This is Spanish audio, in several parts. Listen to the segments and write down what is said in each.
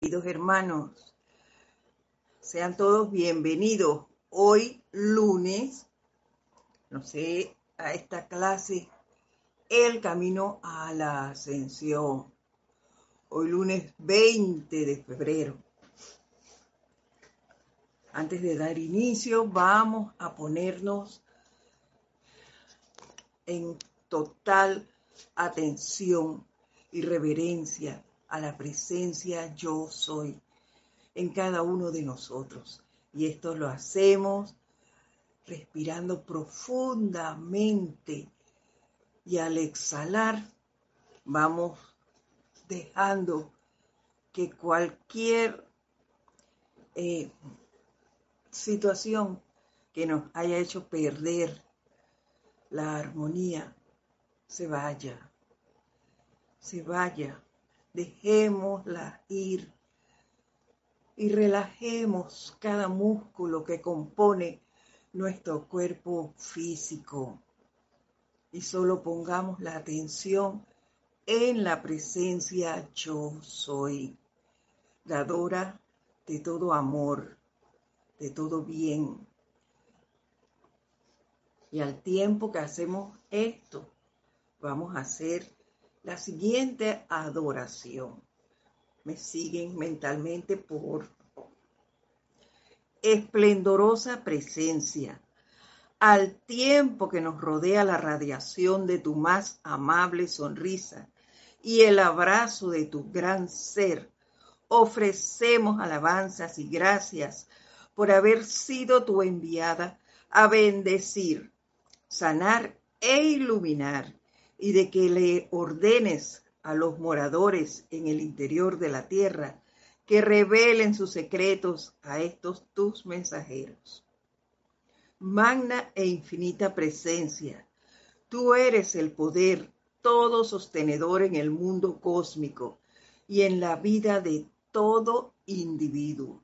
Queridos hermanos, sean todos bienvenidos hoy lunes, no sé, a esta clase, El Camino a la Ascensión. Hoy lunes 20 de febrero. Antes de dar inicio, vamos a ponernos en total atención y reverencia a la presencia yo soy en cada uno de nosotros. Y esto lo hacemos respirando profundamente y al exhalar vamos dejando que cualquier eh, situación que nos haya hecho perder la armonía se vaya, se vaya, dejémosla ir y relajemos cada músculo que compone nuestro cuerpo físico y solo pongamos la atención en la presencia yo soy, dadora de todo amor, de todo bien. Y al tiempo que hacemos esto, vamos a hacer la siguiente adoración. Me siguen mentalmente por esplendorosa presencia. Al tiempo que nos rodea la radiación de tu más amable sonrisa y el abrazo de tu gran ser, ofrecemos alabanzas y gracias por haber sido tu enviada a bendecir, sanar e iluminar y de que le ordenes a los moradores en el interior de la tierra que revelen sus secretos a estos tus mensajeros. Magna e infinita presencia, tú eres el poder todo sostenedor en el mundo cósmico y en la vida de todo individuo.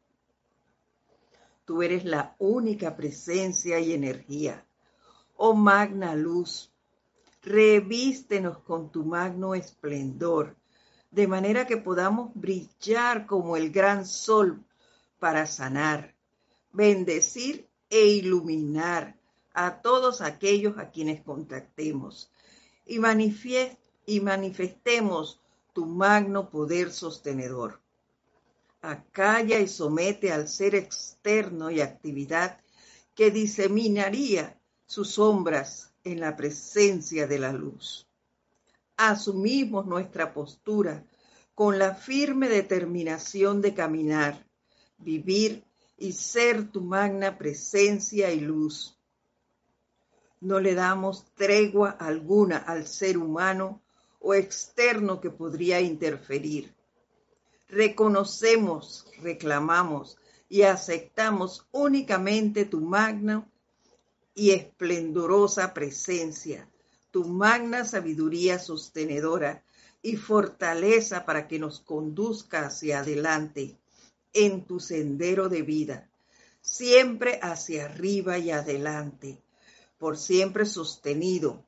Tú eres la única presencia y energía, oh magna luz, revístenos con tu magno esplendor, de manera que podamos brillar como el gran sol para sanar, bendecir e iluminar a todos aquellos a quienes contactemos y, y manifestemos tu magno poder sostenedor. Acalla y somete al ser externo y actividad que diseminaría sus sombras en la presencia de la luz. Asumimos nuestra postura con la firme determinación de caminar, vivir y ser tu magna presencia y luz. No le damos tregua alguna al ser humano o externo que podría interferir. Reconocemos, reclamamos y aceptamos únicamente tu magna y esplendorosa presencia, tu magna sabiduría sostenedora y fortaleza para que nos conduzca hacia adelante en tu sendero de vida, siempre hacia arriba y adelante, por siempre sostenido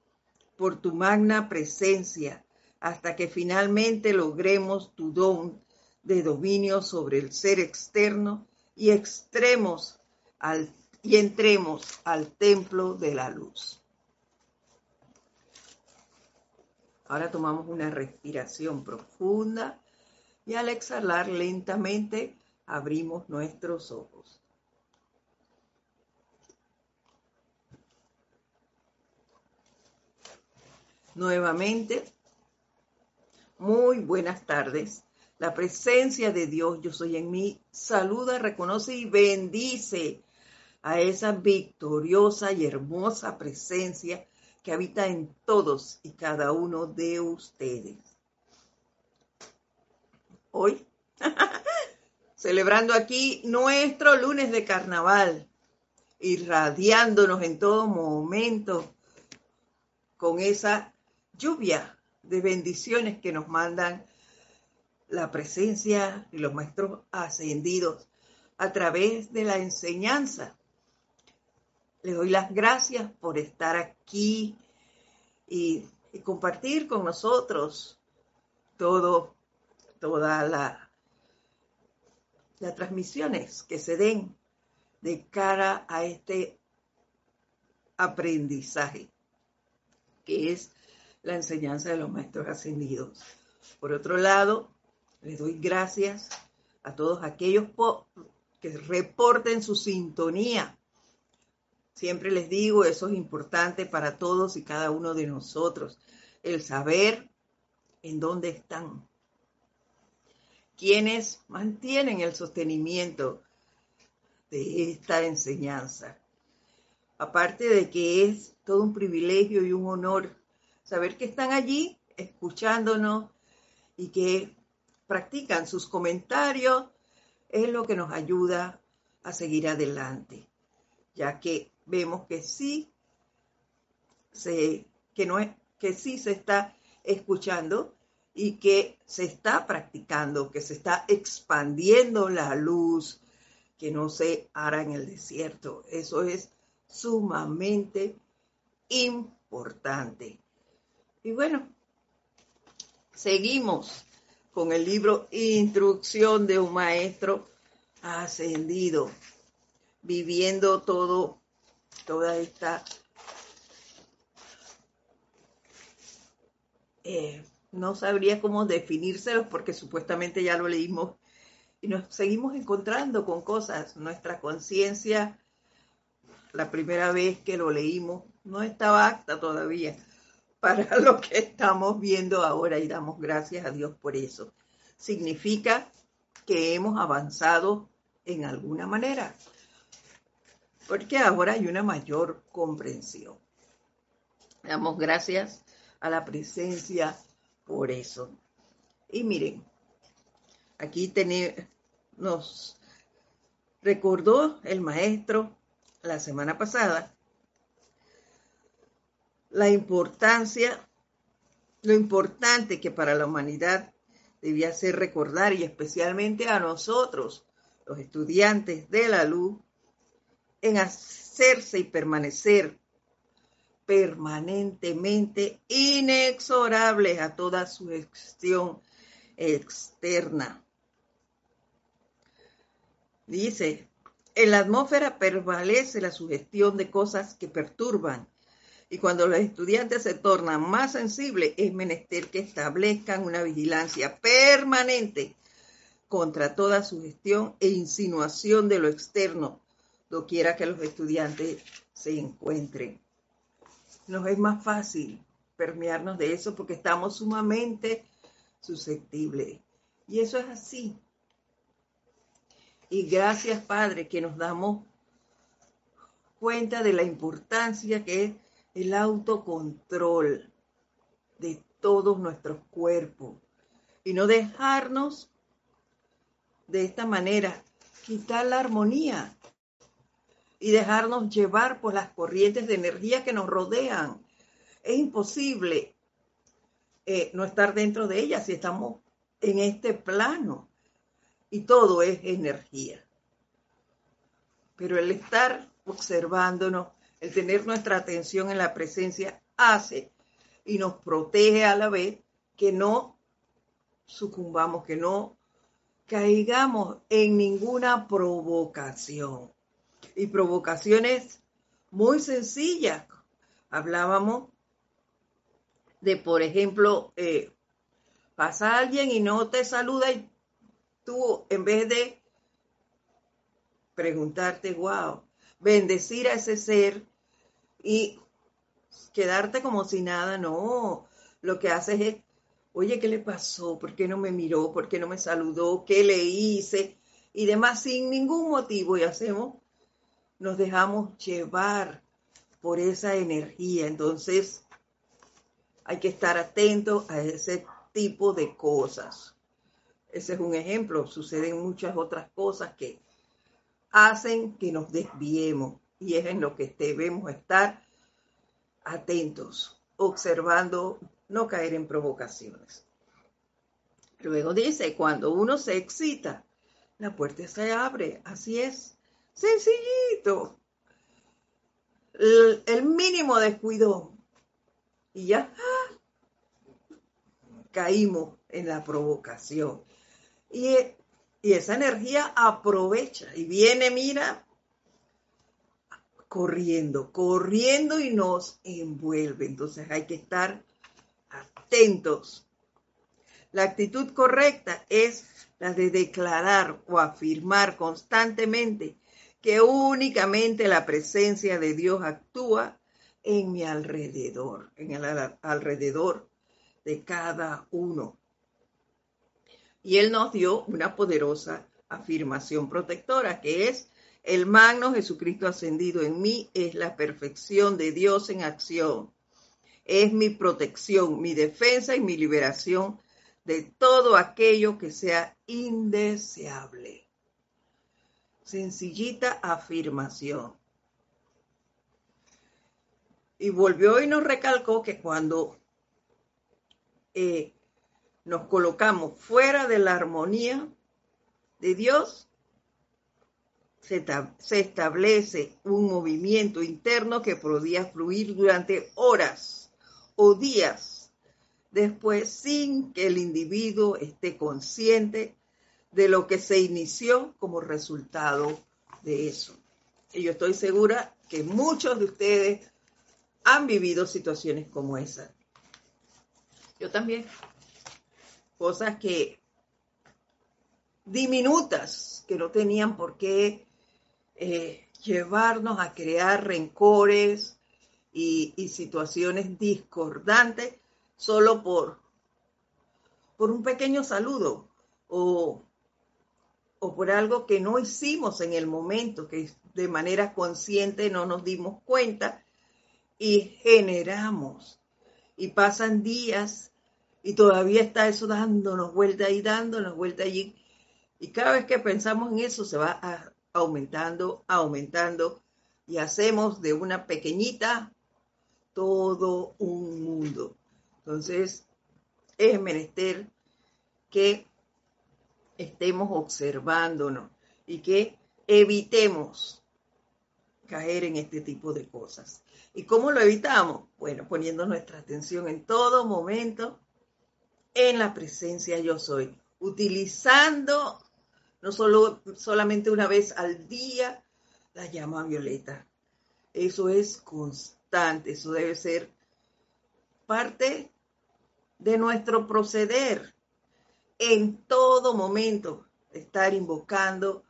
por tu magna presencia, hasta que finalmente logremos tu don de dominio sobre el ser externo y extremos al y entremos al templo de la luz. Ahora tomamos una respiración profunda y al exhalar lentamente abrimos nuestros ojos. Nuevamente, muy buenas tardes. La presencia de Dios, yo soy en mí, saluda, reconoce y bendice a esa victoriosa y hermosa presencia que habita en todos y cada uno de ustedes. Hoy, celebrando aquí nuestro lunes de carnaval, irradiándonos en todo momento con esa lluvia de bendiciones que nos mandan la presencia y los maestros ascendidos a través de la enseñanza le doy las gracias por estar aquí y, compartir con nosotros todo, toda la, las transmisiones que se den de cara a este aprendizaje, que es la enseñanza de los maestros ascendidos. Por otro lado, les doy gracias a todos aquellos que reporten su sintonía. Siempre les digo, eso es importante para todos y cada uno de nosotros, el saber en dónde están, quienes mantienen el sostenimiento de esta enseñanza. Aparte de que es todo un privilegio y un honor saber que están allí escuchándonos y que practican sus comentarios, es lo que nos ayuda a seguir adelante, ya que vemos que sí se, que no es, que sí se está escuchando y que se está practicando, que se está expandiendo la luz, que no se hará en el desierto. Eso es sumamente importante. Y bueno, seguimos con el libro Instrucción de un Maestro Ascendido, viviendo todo, toda esta eh, no sabría cómo definírselos porque supuestamente ya lo leímos y nos seguimos encontrando con cosas. Nuestra conciencia, la primera vez que lo leímos, no estaba acta todavía para lo que estamos viendo ahora y damos gracias a Dios por eso. Significa que hemos avanzado en alguna manera, porque ahora hay una mayor comprensión. Damos gracias a la presencia por eso. Y miren, aquí nos recordó el maestro la semana pasada la importancia, lo importante que para la humanidad debía ser recordar y especialmente a nosotros, los estudiantes de la luz, en hacerse y permanecer permanentemente inexorables a toda su externa. Dice, en la atmósfera prevalece la sugestión de cosas que perturban y cuando los estudiantes se tornan más sensibles es menester que establezcan una vigilancia permanente contra toda sugestión e insinuación de lo externo, doquiera que los estudiantes se encuentren nos es más fácil permearnos de eso porque estamos sumamente susceptibles. Y eso es así. Y gracias, Padre, que nos damos cuenta de la importancia que es el autocontrol de todos nuestros cuerpos y no dejarnos de esta manera quitar la armonía y dejarnos llevar por las corrientes de energía que nos rodean. Es imposible eh, no estar dentro de ellas si estamos en este plano y todo es energía. Pero el estar observándonos, el tener nuestra atención en la presencia hace y nos protege a la vez que no sucumbamos, que no caigamos en ninguna provocación y provocaciones muy sencillas. Hablábamos de, por ejemplo, eh, pasa alguien y no te saluda y tú, en vez de preguntarte, wow, bendecir a ese ser y quedarte como si nada, no, lo que haces es, oye, ¿qué le pasó? ¿Por qué no me miró? ¿Por qué no me saludó? ¿Qué le hice? Y demás, sin ningún motivo, y hacemos nos dejamos llevar por esa energía. Entonces, hay que estar atentos a ese tipo de cosas. Ese es un ejemplo. Suceden muchas otras cosas que hacen que nos desviemos y es en lo que debemos estar atentos, observando, no caer en provocaciones. Luego dice, cuando uno se excita, la puerta se abre, así es. Sencillito. El, mínimo descuido. Y ya caímos en la provocación. Y, Y esa energía aprovecha y viene, mira, corriendo, corriendo y nos envuelve. Entonces hay que estar atentos. La actitud correcta es la de declarar o afirmar constantemente que únicamente la presencia de Dios actúa en mi alrededor, en el alrededor de cada uno. Y Él nos dio una poderosa afirmación protectora que es el magno Jesucristo ascendido en mí es la perfección de Dios en acción. Es mi protección, mi defensa y mi liberación de todo aquello que sea indeseable. Sencillita afirmación. Y volvió y nos recalcó que cuando eh, nos colocamos fuera de la armonía de Dios, se, establece un movimiento interno que podía fluir durante horas o días después sin que el individuo esté consciente de lo que se inició como resultado de eso. Y yo estoy segura que muchos de ustedes han vivido situaciones como esa. Yo también. Cosas que diminutas que no tenían por qué eh, llevarnos a crear rencores y, situaciones discordantes solo por, por un pequeño saludo o, o por algo que no hicimos en el momento, que de manera consciente no nos dimos cuenta y generamos. Y pasan días y todavía está eso dándonos vuelta y dándonos vuelta allí. Y cada vez que pensamos en eso se va aumentando, aumentando y hacemos de una pequeñita todo un mundo. Entonces, es menester que estemos observándonos y que evitemos caer en este tipo de cosas. ¿Y cómo lo evitamos? Bueno, poniendo nuestra atención en todo momento en la presencia yo soy, utilizando no solo, solamente una vez al día, la llama violeta. Eso es constante, eso debe ser parte de nuestro proceder en todo momento, estar invocando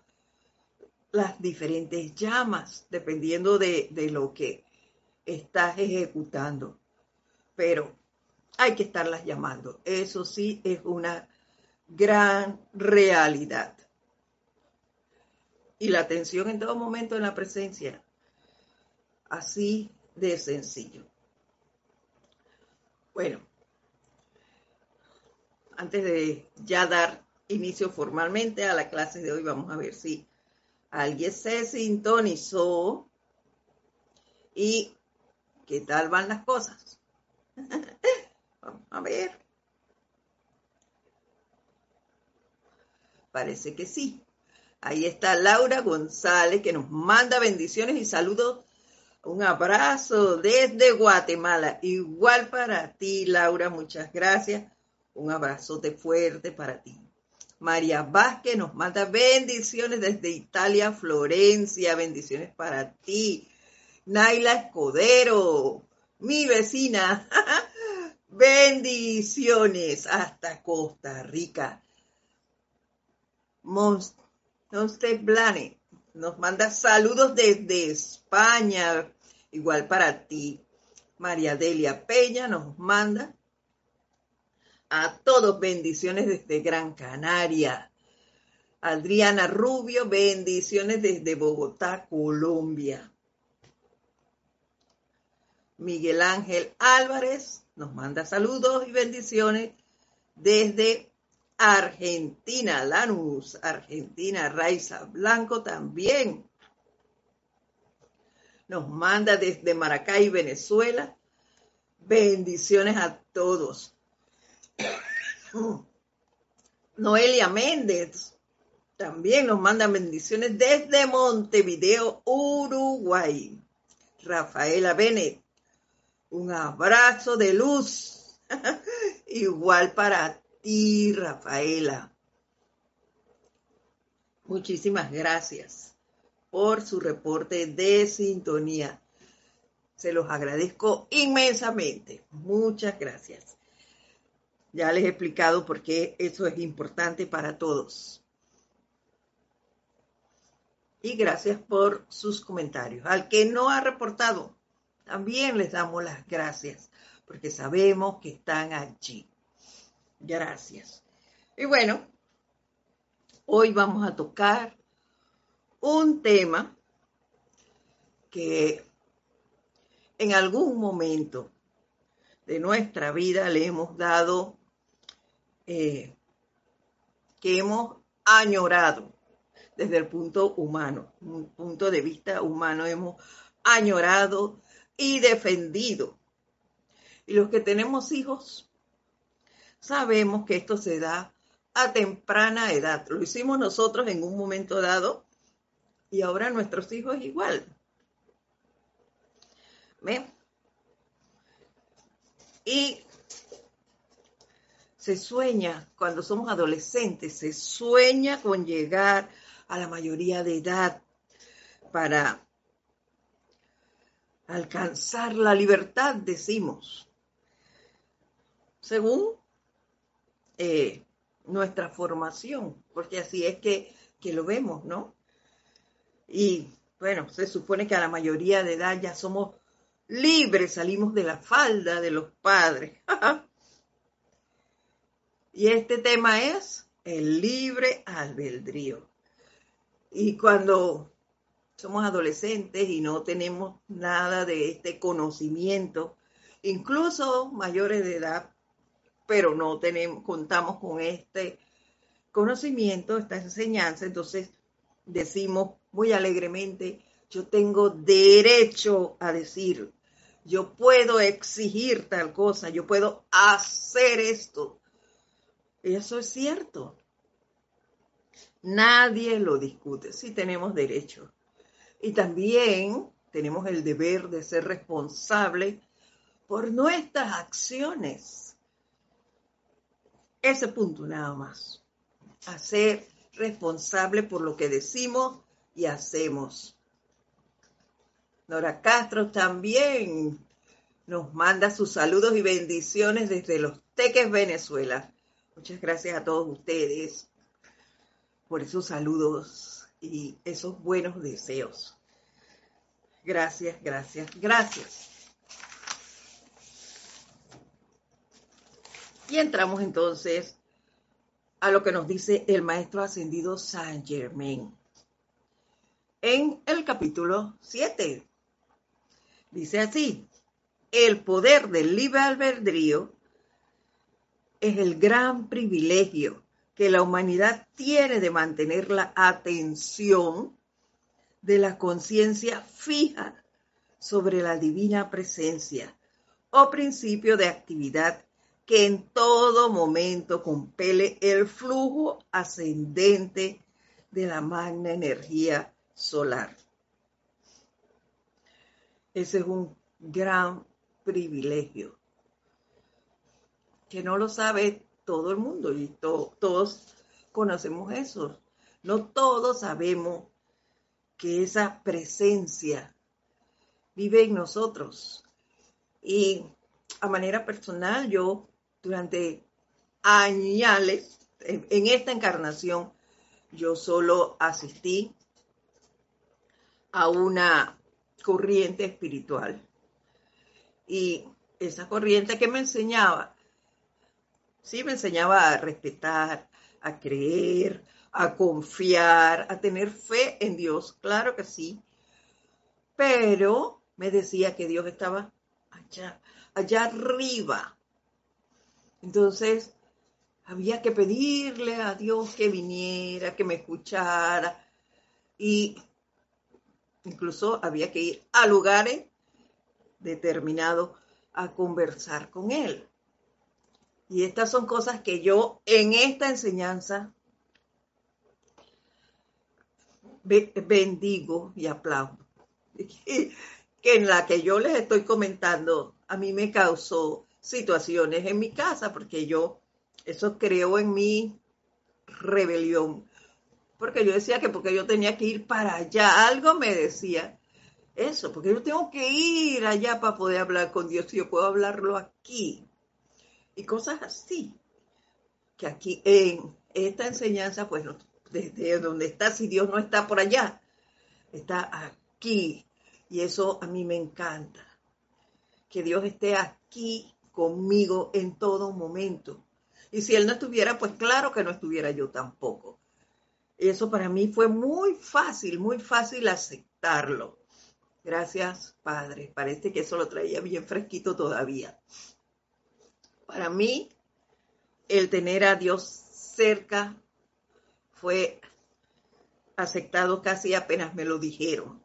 las diferentes llamas, dependiendo de, de lo que estás ejecutando. Pero hay que estarlas llamando. Eso sí es una gran realidad y la atención en todo momento en la presencia. Así de sencillo. Bueno, antes de ya dar inicio formalmente a la clase de hoy, vamos a ver si alguien se sintonizó y qué tal van las cosas. vamos a ver. Parece que sí. Ahí está Laura González que nos manda bendiciones y saludos. Un abrazo desde Guatemala. Igual para ti, Laura, muchas gracias. Un abrazote fuerte para ti. María Vázquez nos manda bendiciones desde Italia, Florencia. Bendiciones para ti. Naila Escudero, mi vecina. bendiciones hasta Costa Rica. Usted, Blane, nos manda saludos desde España, igual para ti. María Delia Peña nos manda a todos bendiciones desde Gran Canaria. Adriana Rubio, bendiciones desde Bogotá, Colombia. Miguel Ángel Álvarez nos manda saludos y bendiciones desde Argentina, Lanús, Argentina, Raiza Blanco también. Nos manda desde Maracay, Venezuela. Bendiciones a todos. Noelia Méndez también nos manda bendiciones desde Montevideo, Uruguay. Rafaela Bennett, un abrazo de luz. Igual para y Rafaela. Muchísimas gracias por su reporte de sintonía. Se los agradezco inmensamente. Muchas gracias. Ya les he explicado por qué eso es importante para todos. Y gracias por sus comentarios. Al que no ha reportado, también les damos las gracias, porque sabemos que están allí. Gracias. Y bueno, hoy vamos a tocar un tema que en algún momento de nuestra vida le hemos dado, eh, que hemos añorado desde el punto humano, un punto de vista humano, hemos añorado y defendido. Y los que tenemos hijos, sabemos que esto se da a temprana edad. Lo hicimos nosotros en un momento dado y ahora nuestros hijos igual. Y se sueña, cuando somos adolescentes, se sueña con llegar a la mayoría de edad para alcanzar la libertad, decimos, según eh, nuestra formación, porque así es que, que lo vemos, ¿no? Y bueno, se supone que a la mayoría de edad ya somos libres, salimos de la falda de los padres. y este tema es el libre albedrío. Y cuando somos adolescentes y no tenemos nada de este conocimiento, incluso mayores de edad, pero no tenemos, contamos con este conocimiento, esta enseñanza, entonces decimos muy alegremente, yo tengo derecho a decir, yo puedo exigir tal cosa, yo puedo hacer esto. Eso es cierto. Nadie lo discute, sí tenemos derecho. Y también tenemos el deber de ser responsables por nuestras acciones. Ese punto nada más. Hacer responsable por lo que decimos y hacemos. Nora Castro también nos manda sus saludos y bendiciones desde Los Teques, Venezuela. Muchas gracias a todos ustedes por esos saludos y esos buenos deseos. Gracias, gracias, gracias. Y entramos entonces a lo que nos dice el maestro ascendido Saint Germain en el capítulo 7. Dice así, el poder del libre albedrío es el gran privilegio que la humanidad tiene de mantener la atención de la conciencia fija sobre la divina presencia o principio de actividad que en todo momento compele el flujo ascendente de la magna energía solar. Ese es un gran privilegio que no lo sabe todo el mundo y todos conocemos eso. No todos sabemos que esa presencia vive en nosotros. Y a manera personal, yo durante años, en esta encarnación, yo solo asistí a una corriente espiritual. Y esa corriente que me enseñaba, sí me enseñaba a respetar, a creer, a confiar, a tener fe en Dios, claro que sí, pero me decía que Dios estaba allá, arriba. Entonces, había que pedirle a Dios que viniera, que me escuchara. Y incluso había que ir a lugares determinados a conversar con Él. Y estas son cosas que yo en esta enseñanza bendigo y aplaudo. Que en la que yo les estoy comentando, a mí me causó situaciones en mi casa, porque yo, eso creó en mí rebelión. porque yo decía que porque yo tenía que ir para allá, algo me decía eso, porque yo tengo que ir allá para poder hablar con Dios y yo puedo hablarlo aquí. Y cosas así, que aquí en esta enseñanza, pues desde donde está, si Dios no está por allá, está aquí. Y eso a mí me encanta, que Dios esté aquí conmigo en todo momento. Y si Él no estuviera, pues claro que no estuviera yo tampoco. Eso para mí fue muy fácil, muy fácil aceptarlo. Gracias, Padre. Parece que eso lo traía bien fresquito todavía. Para mí, el tener a Dios cerca fue aceptado casi apenas me lo dijeron.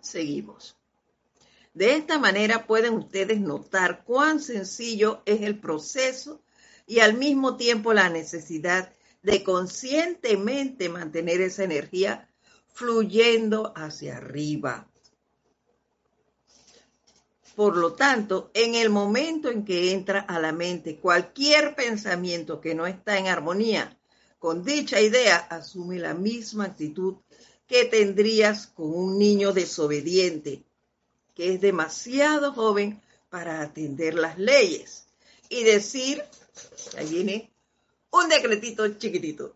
Seguimos. De esta manera pueden ustedes notar cuán sencillo es el proceso y al mismo tiempo la necesidad de conscientemente mantener esa energía fluyendo hacia arriba. Por lo tanto, en el momento en que entra a la mente cualquier pensamiento que no está en armonía con dicha idea, asume la misma actitud que tendrías con un niño desobediente, que es demasiado joven para atender las leyes y decir Ahí viene un decretito chiquitito.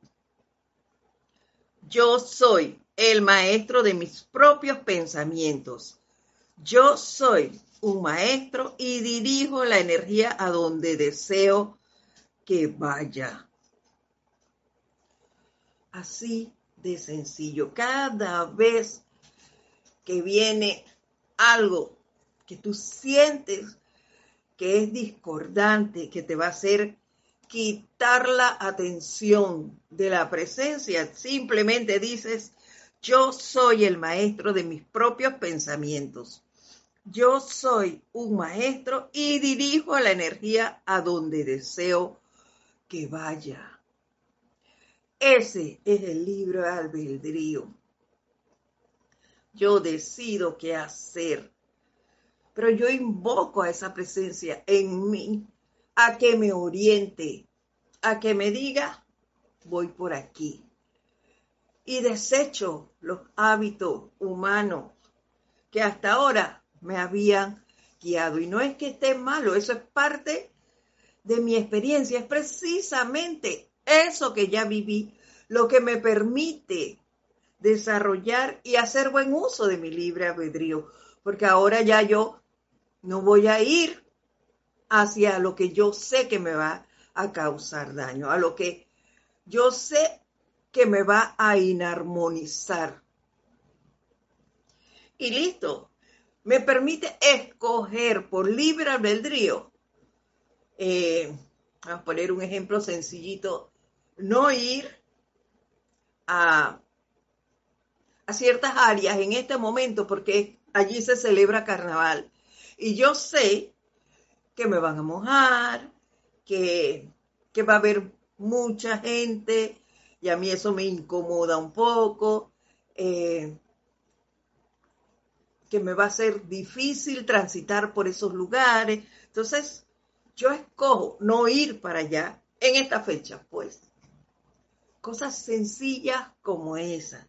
Yo soy el maestro de mis propios pensamientos. Yo soy un maestro y dirijo la energía a donde deseo que vaya. Así de sencillo. Cada vez que viene algo que tú sientes que es discordante, que te va a hacer quitar la atención de la presencia. Simplemente dices, yo soy el maestro de mis propios pensamientos. Yo soy un maestro y dirijo la energía a donde deseo que vaya. Ese es el libro de albedrío. Yo decido qué hacer pero yo invoco a esa presencia en mí a que me oriente, a que me diga, voy por aquí. Y desecho los hábitos humanos que hasta ahora me habían guiado. Y no es que esté malo, eso es parte de mi experiencia, es precisamente eso que ya viví, lo que me permite desarrollar y hacer buen uso de mi libre albedrío, porque ahora ya yo no voy a ir hacia lo que yo sé que me va a causar daño, a lo que yo sé que me va a inarmonizar. Y listo, me permite escoger por libre albedrío. Eh, vamos a poner un ejemplo sencillito, no ir a, a ciertas áreas en este momento porque allí se celebra carnaval y yo sé que me van a mojar, que, va a haber mucha gente y a mí eso me incomoda un poco, eh, que me va a ser difícil transitar por esos lugares. Entonces, yo escojo no ir para allá en esta fecha, pues. Cosas sencillas como esa.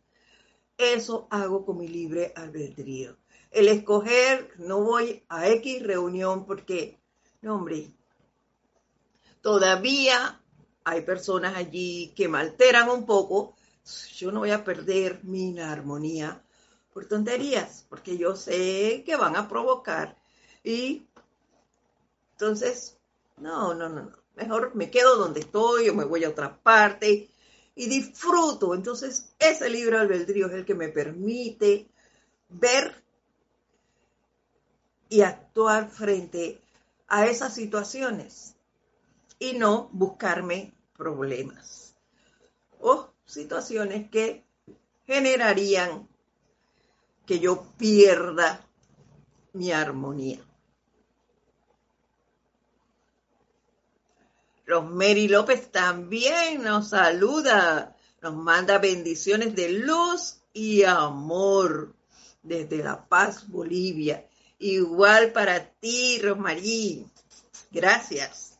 Eso hago con mi libre albedrío el escoger, no voy a X reunión porque, no, hombre, todavía hay personas allí que me alteran un poco. Yo no voy a perder mi armonía por tonterías, porque yo sé que van a provocar. Y entonces, no, no, no, no. Mejor me quedo donde estoy o me voy a otra parte y disfruto. Entonces, ese libro albedrío es el que me permite ver y actuar frente a esas situaciones y no buscarme problemas o situaciones que generarían que yo pierda mi armonía. Rosemary López también nos saluda, nos manda bendiciones de luz y amor desde La Paz, Bolivia. Igual para ti, Rosmarí. Gracias.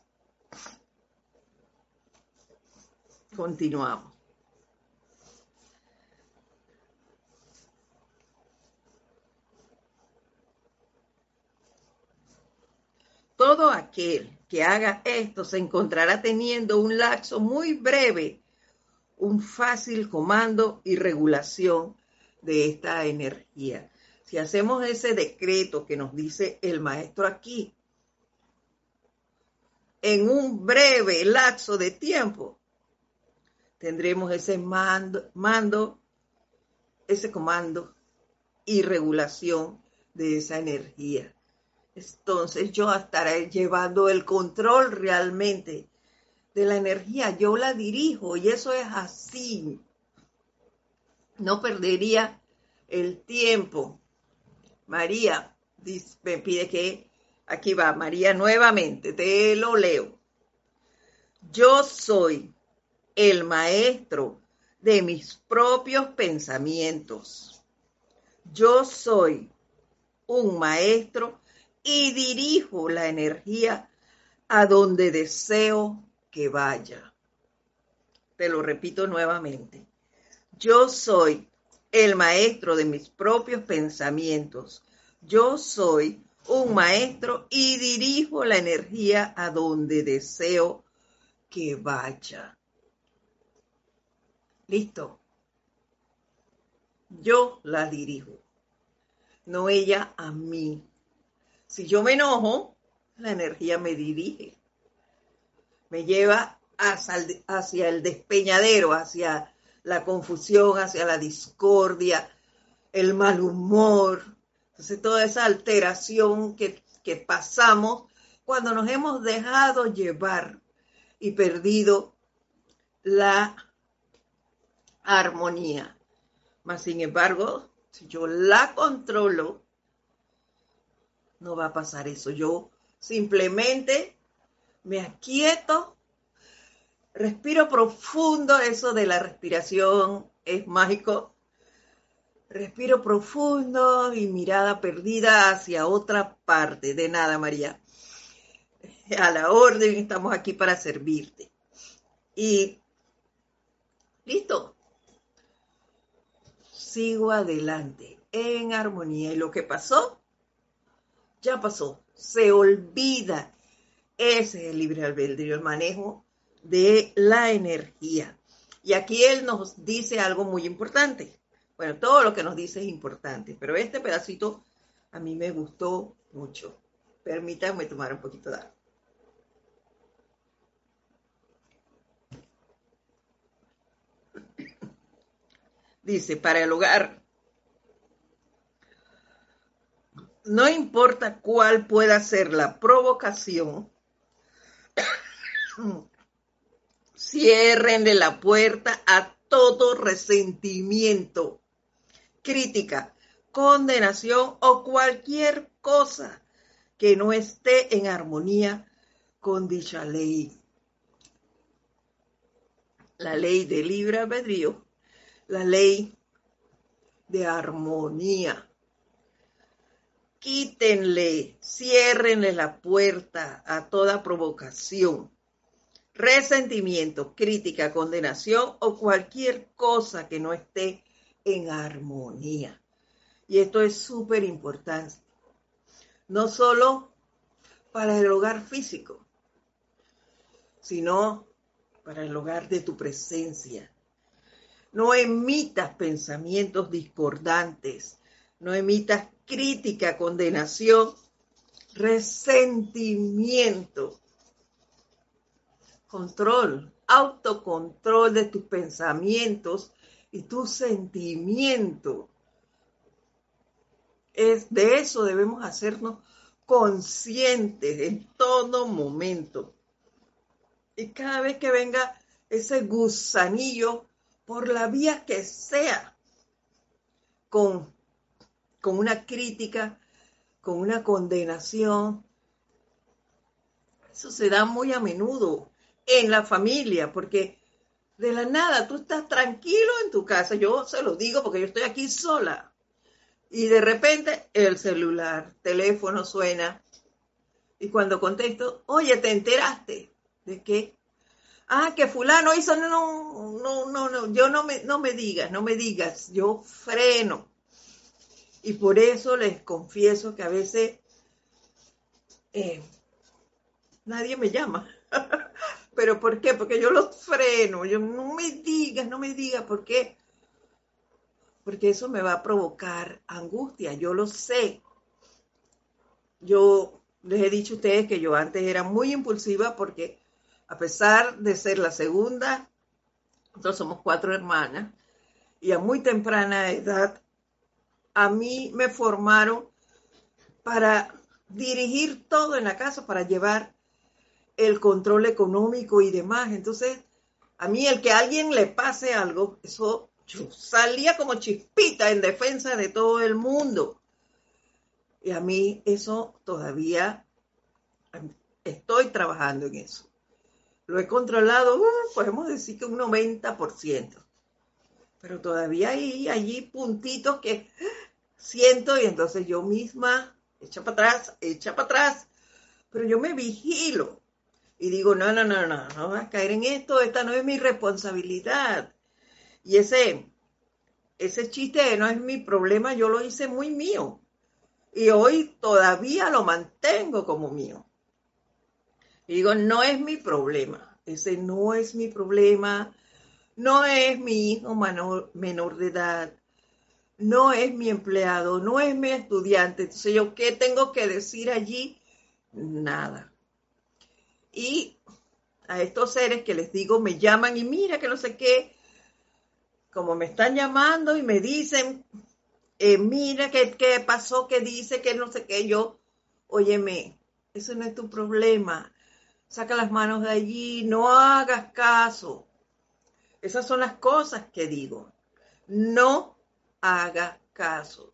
Continuamos. Todo aquel que haga esto se encontrará teniendo un lapso muy breve, un fácil comando y regulación de esta energía. Si hacemos ese decreto que nos dice el maestro aquí, en un breve lapso de tiempo, tendremos ese mando, ese comando y regulación de esa energía. Entonces yo estaré llevando el control realmente de la energía. Yo la dirijo y eso es así. No perdería el tiempo. María me pide que, aquí va, María nuevamente, te lo leo. Yo soy el maestro de mis propios pensamientos. Yo soy un maestro y dirijo la energía a donde deseo que vaya. Te lo repito nuevamente. Yo soy el maestro de mis propios pensamientos. Yo soy un maestro y dirijo la energía a donde deseo que vaya. Listo. Yo la dirijo, no ella a mí. Si yo me enojo, la energía me dirige, me lleva hacia el, despeñadero, hacia la confusión, hacia la discordia, el mal humor. Entonces, toda esa alteración que, que pasamos cuando nos hemos dejado llevar y perdido la armonía. Mas, sin embargo, si yo la controlo, no va a pasar eso. Yo simplemente me aquieto, respiro profundo, eso de la respiración es mágico. Respiro profundo y mirada perdida hacia otra parte. De nada, María. A la orden, estamos aquí para servirte. Y listo. Sigo adelante en armonía. Y lo que pasó, ya pasó, se olvida. Ese es el libre albedrío, el manejo de la energía. Y aquí él nos dice algo muy importante. Bueno, todo lo que nos dice es importante, pero este pedacito a mí me gustó mucho. Permítanme tomar un poquito de agua. Dice, para el hogar no importa cuál pueda ser la provocación, ciérrenle la puerta a todo resentimiento, crítica, condenación o cualquier cosa que no esté en armonía con dicha ley. La ley de libre albedrío, la ley de armonía quítenle, ciérrenle la puerta a toda provocación, resentimiento, crítica, condenación o cualquier cosa que no esté en armonía. Y esto es súper importante, no solo para el hogar físico, sino para el hogar de tu presencia. No emitas pensamientos discordantes, no emitas crítica, condenación, resentimiento, control, autocontrol de tus pensamientos y tus sentimientos. Es de eso debemos hacernos conscientes en todo momento. Y cada vez que venga ese gusanillo, por la vía que sea, con con una crítica, con una condenación. Eso se da muy a menudo en la familia, porque de la nada tú estás tranquilo en tu casa, yo se lo digo porque yo estoy aquí sola, y de repente el celular, teléfono suena, y cuando contesto, oye, ¿te enteraste? ¿De qué? Ah, que fulano hizo, no, no, no, no, yo no me, no me digas, no me digas, yo freno. Y por eso les confieso que a veces eh, nadie me llama. ¿Pero por qué? Porque yo los freno. Yo no me digas, no me digas, ¿por qué? Porque eso me va a provocar angustia, yo lo sé. Yo les he dicho a ustedes que yo antes era muy impulsiva porque a pesar de ser la segunda, nosotros somos cuatro hermanas, y a muy temprana edad a mí me formaron para dirigir todo en la casa, para llevar el control económico y demás. Entonces, a mí el que a alguien le pase algo, eso salía como chispita en defensa de todo el mundo. Y a mí eso todavía estoy trabajando en eso. Lo he controlado, uh, podemos decir que un 90%. Pero todavía hay allí puntitos que siento y entonces yo misma echa para atrás, echa para atrás, pero yo me vigilo y digo, no, no, no, no, no vas a caer en esto, esta no es mi responsabilidad. Y ese, ese chiste no es mi problema, yo lo hice muy mío. Y hoy todavía lo mantengo como mío. Y digo, no es mi problema, ese no es mi problema, no es mi hijo menor de edad, no es mi empleado, no es mi estudiante. Entonces, ¿yo qué tengo que decir allí? Nada. Y a estos seres que les digo, me llaman y mira que no sé qué, como me están llamando y me dicen, eh, mira qué, qué pasó, qué dice, que no sé qué, yo, óyeme, eso no es tu problema. Saca las manos de allí, no hagas caso. Esas son las cosas que digo. No haga caso.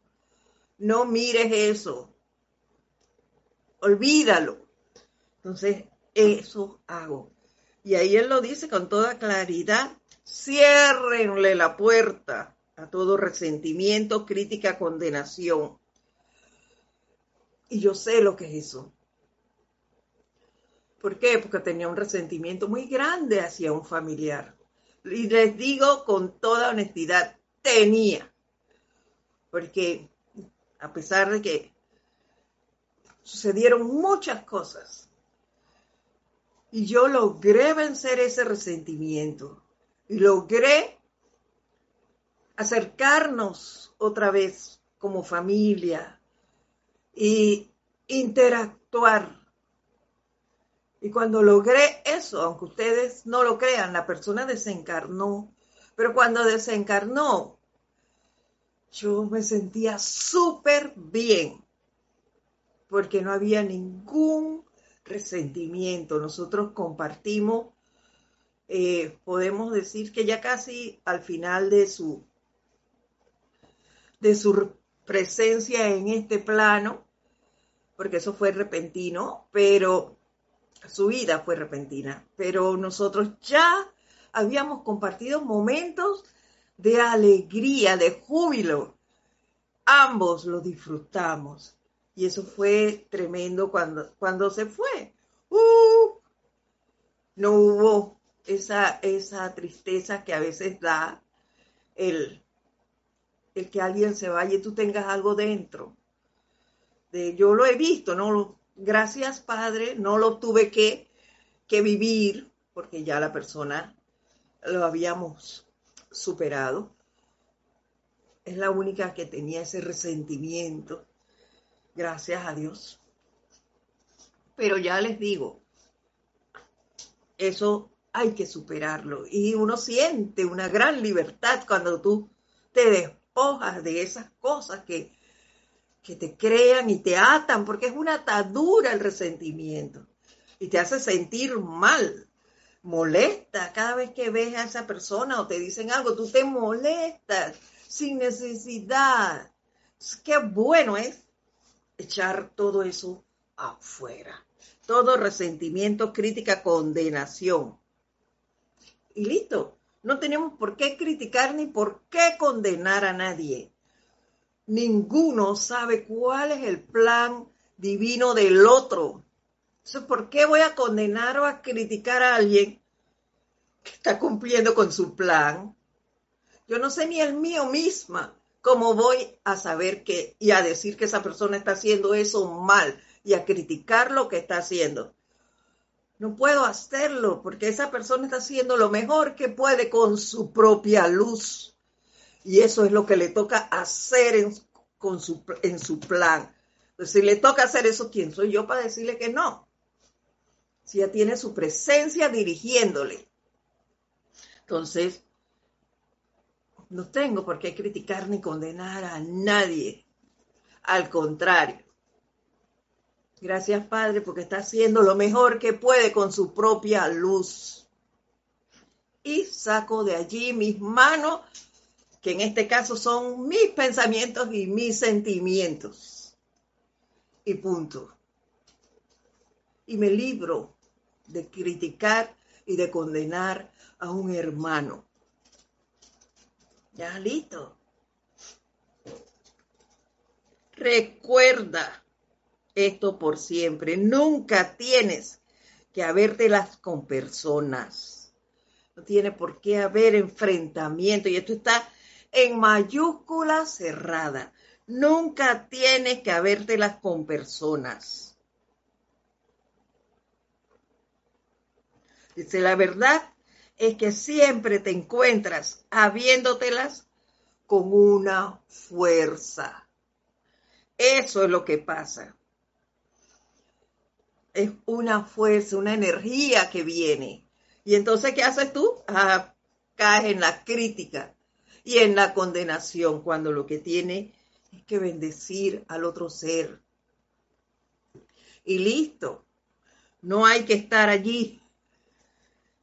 No mires eso. Olvídalo. Entonces, eso hago. Y ahí él lo dice con toda claridad. Ciérrenle la puerta a todo resentimiento, crítica, condenación. Y yo sé lo que es eso. ¿Por qué? Porque tenía un resentimiento muy grande hacia un familiar. Y les digo con toda honestidad, tenía porque a pesar de que sucedieron muchas cosas, y yo logré vencer ese resentimiento y logré acercarnos otra vez como familia y interactuar. Y cuando logré eso, aunque ustedes no lo crean, la persona desencarnó, pero cuando desencarnó, yo me sentía súper bien, porque no había ningún resentimiento. Nosotros compartimos, eh, podemos decir que ya casi al final de su, de su presencia en este plano, porque eso fue repentino, pero su vida fue repentina, pero nosotros ya habíamos compartido momentos de alegría, de júbilo. Ambos lo disfrutamos. Y eso fue tremendo cuando, cuando se fue. ¡Uh! no hubo esa, esa tristeza que a veces da el, el que alguien se vaya y tú tengas algo dentro. De, yo lo he visto, ¿no? Gracias, Padre, no lo tuve que, que vivir porque ya la persona lo habíamos superado. Es la única que tenía ese resentimiento, gracias a Dios. Pero ya les digo, eso hay que superarlo. Y uno siente una gran libertad cuando tú te despojas de esas cosas que, que te crean y te atan, porque es una atadura el resentimiento y te hace sentir mal molesta cada vez que ves a esa persona o te dicen algo, tú te molestas sin necesidad. Qué bueno es echar todo eso afuera. Todo resentimiento, crítica, condenación. Y listo. No tenemos por qué criticar ni por qué condenar a nadie. Ninguno sabe cuál es el plan divino del otro. Entonces, ¿por qué voy a condenar o a criticar a alguien que está cumpliendo con su plan. Yo no sé ni el mío misma cómo voy a saber que y a decir que esa persona está haciendo eso mal y a criticar lo que está haciendo. No puedo hacerlo porque esa persona está haciendo lo mejor que puede con su propia luz. Y eso es lo que le toca hacer en, con su, en su plan. Pues si le toca hacer eso, ¿quién soy yo para decirle que no? Si ya tiene su presencia dirigiéndole. Entonces, no tengo por qué criticar ni condenar a nadie. Al contrario. Gracias, Padre, porque está haciendo lo mejor que puede con su propia luz. Y saco de allí mis manos, que en este caso son mis pensamientos y mis sentimientos. Y punto. Y me libro de criticar y de condenar a un hermano. Ya listo. Recuerda esto por siempre. Nunca tienes que habértelas con personas. No tiene por qué haber enfrentamiento. Y esto está en mayúscula cerrada. Nunca tienes que habértelas con personas. Dice la verdad es que siempre te encuentras habiéndotelas con una fuerza. Eso es lo que pasa. Es una fuerza, una energía que viene. Y entonces, ¿qué haces tú? Ah, caes en la crítica y en la condenación cuando lo que tiene es que bendecir al otro ser. Y listo. No hay que estar allí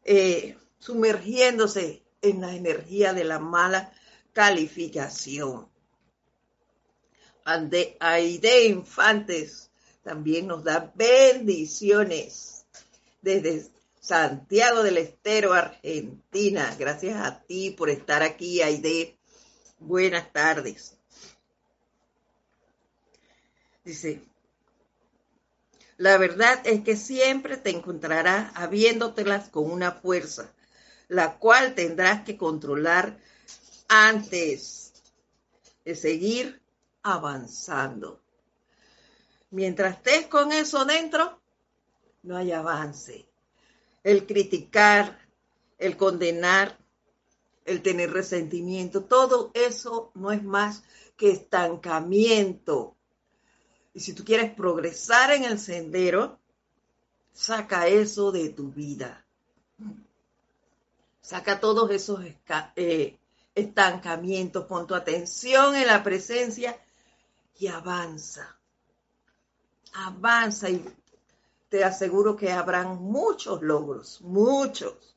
eh, sumergiéndose en la energía de la mala calificación. Aide Infantes también nos da bendiciones desde Santiago del Estero, Argentina. Gracias a ti por estar aquí, Aide. Buenas tardes. Dice, la verdad es que siempre te encontrarás habiéndotelas con una fuerza la cual tendrás que controlar antes de seguir avanzando. Mientras estés con eso dentro, no hay avance. El criticar, el condenar, el tener resentimiento, todo eso no es más que estancamiento. Y si tú quieres progresar en el sendero, saca eso de tu vida. Saca todos esos eh, estancamientos, pon tu atención en la presencia y avanza. Avanza y te aseguro que habrán muchos logros, muchos.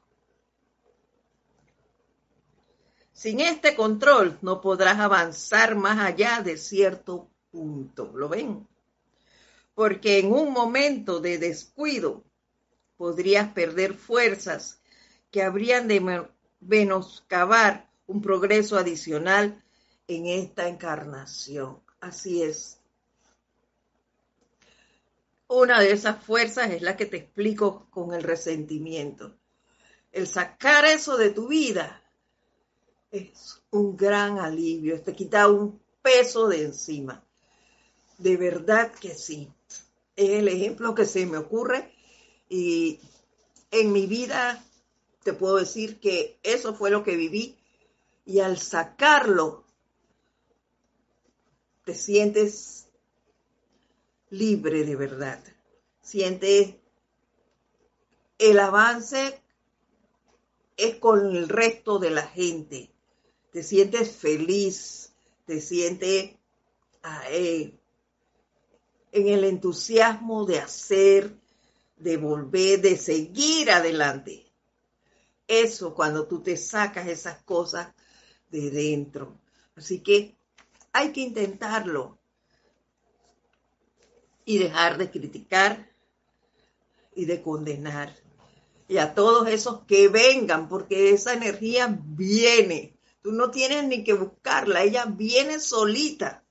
Sin este control no podrás avanzar más allá de cierto punto. ¿Lo ven? Porque en un momento de descuido podrías perder fuerzas que habrían de menoscabar un progreso adicional en esta encarnación. Así es. Una de esas fuerzas es la que te explico con el resentimiento. El sacar eso de tu vida es un gran alivio, te quita un peso de encima. De verdad que sí. Es el ejemplo que se me ocurre y en mi vida te puedo decir que eso fue lo que viví y al sacarlo te sientes libre de verdad. Sientes el avance es con el resto de la gente. Te sientes feliz, te sientes en el entusiasmo de hacer, de volver, de seguir adelante eso cuando tú te sacas esas cosas de dentro. Así que hay que intentarlo y dejar de criticar y de condenar. Y a todos esos que vengan, porque esa energía viene. Tú no tienes ni que buscarla, ella viene solita.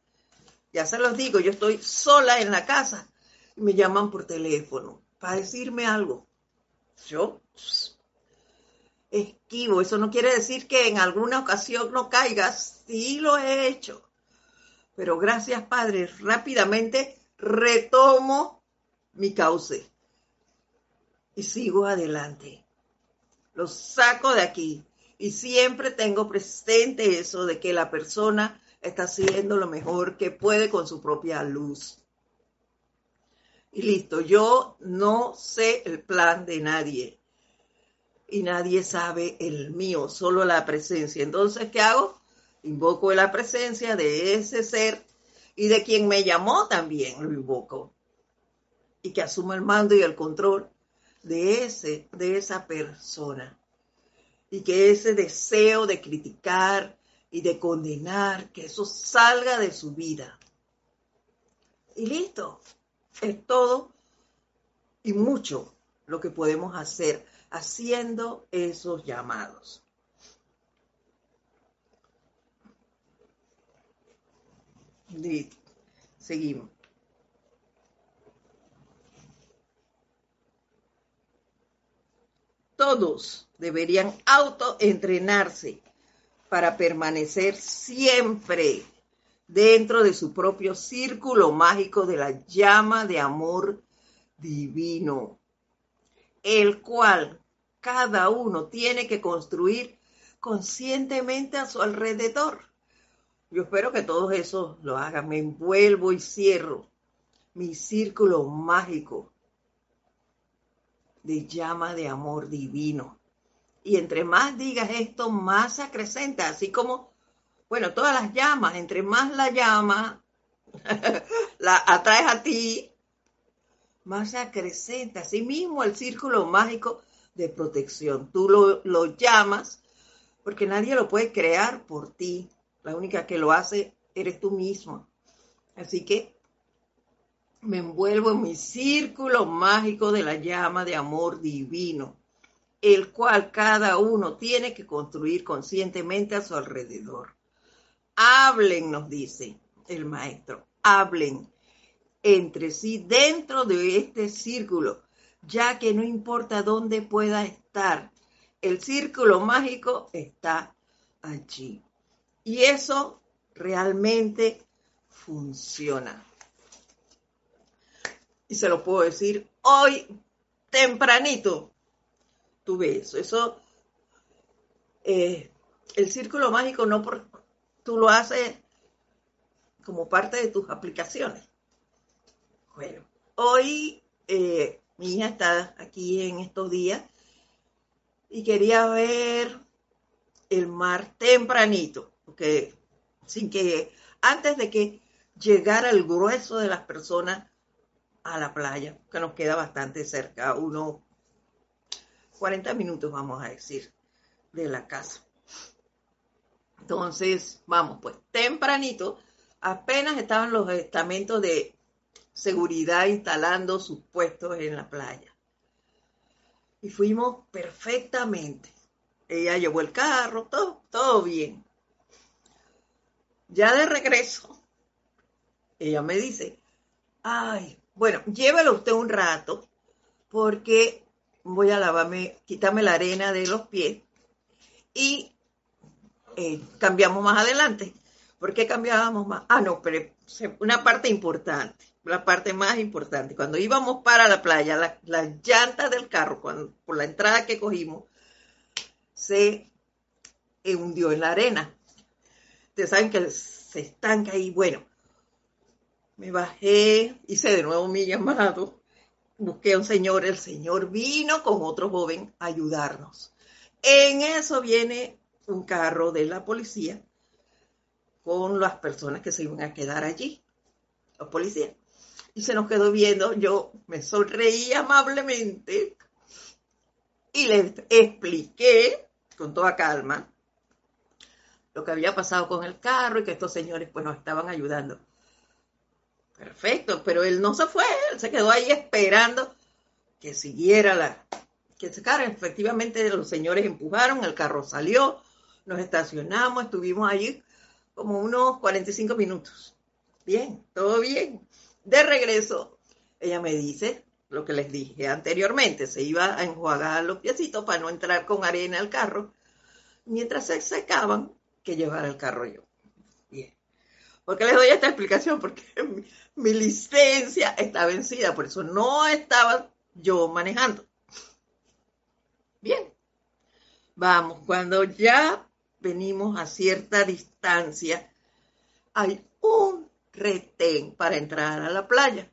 Ya se los digo, yo estoy sola en la casa y me llaman por teléfono para decirme algo. Yo esquivo. Eso no quiere decir que en alguna ocasión no caigas. Sí lo he hecho. Pero gracias, Padre, rápidamente retomo mi cauce y sigo adelante. Lo saco de aquí y siempre tengo presente eso de que la persona está haciendo lo mejor que puede con su propia luz. Y listo, yo no sé el plan de nadie y nadie sabe el mío, solo la presencia. Entonces, ¿qué hago? Invoco la presencia de ese ser y de quien me llamó también lo invoco. Y que asuma el mando y el control de ese, de esa persona. Y que ese deseo de criticar y de condenar, que eso salga de su vida. Y listo. Es todo y mucho lo que podemos hacer haciendo esos llamados. Seguimos. Todos deberían autoentrenarse para permanecer siempre dentro de su propio círculo mágico de la llama de amor divino, el cual cada uno tiene que construir conscientemente a su alrededor. Yo espero que todos eso lo hagan. Me envuelvo y cierro mi círculo mágico de llama de amor divino. Y entre más digas esto, más se acrecenta, así como, bueno, todas las llamas, entre más la llama la atraes a ti, más se acrecenta. Así mismo el círculo mágico de protección. Tú lo, lo llamas porque nadie lo puede crear por ti. La única que lo hace eres tú mismo. Así que me envuelvo en mi círculo mágico de la llama de amor divino, el cual cada uno tiene que construir conscientemente a su alrededor. Hablen, nos dice el maestro, hablen entre sí dentro de este círculo ya que no importa dónde pueda estar, el círculo mágico está allí. Y eso realmente funciona. Y se lo puedo decir hoy tempranito. Tuve eso. Eso, eh, el círculo mágico no por, tú lo haces como parte de tus aplicaciones. Bueno, hoy eh, mi hija está aquí en estos días y quería ver el mar tempranito, porque sin que antes de que llegara el grueso de las personas a la playa, que nos queda bastante cerca, unos 40 minutos vamos a decir, de la casa. Entonces, vamos, pues tempranito, apenas estaban los estamentos de seguridad instalando sus puestos en la playa. Y fuimos perfectamente. Ella llevó el carro, todo, todo bien. Ya de regreso, ella me dice, ay, bueno, llévelo usted un rato porque voy a lavarme, quitarme la arena de los pies y eh, cambiamos más adelante. ¿Por qué cambiábamos más? Ah, no, pero una parte importante la parte más importante. Cuando íbamos para la playa, las llantas del carro, por la entrada que cogimos, se hundió en la arena. Ustedes saben que se estanca ahí. Bueno, me bajé, hice de nuevo mi llamado, busqué a un señor, el señor vino con otro joven a ayudarnos. En eso viene un carro de la policía con las personas que se iban a quedar allí, los policías y se nos quedó viendo. Yo me sonreí amablemente y le expliqué con toda calma lo que había pasado con el carro y que estos señores pues nos estaban ayudando. Perfecto, pero él no se fue, él se quedó ahí esperando que siguiera la, que se carro. Efectivamente los señores empujaron, el carro salió, nos estacionamos, estuvimos allí como unos 45 minutos. Bien, todo bien. De regreso, ella me dice, lo que les dije anteriormente, se iba a enjuagar los piecitos para no entrar con arena al carro, mientras se secaban, que llevar el carro yo. ¿Por qué les doy esta explicación? Porque mi, mi licencia está vencida, por eso no estaba yo manejando. Bien. Vamos, cuando ya venimos a cierta distancia, hay un retén para entrar a la playa.